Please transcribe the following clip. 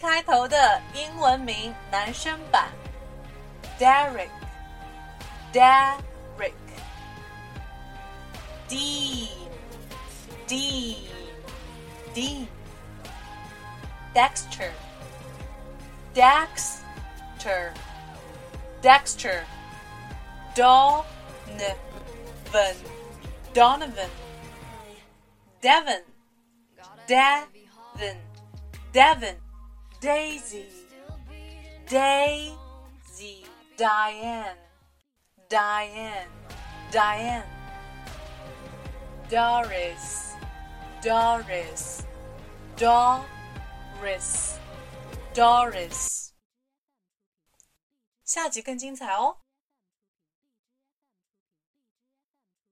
开头的英文名男生版，Derek，Derek，Dean，Dean。Dexter, Dexter, Dexter, Donovan, Donovan, Devin, Devin, Devin. Daisy, Daisy, Diane, Diane, Diane, Doris. Doris, Doris, Doris。下集更精彩哦！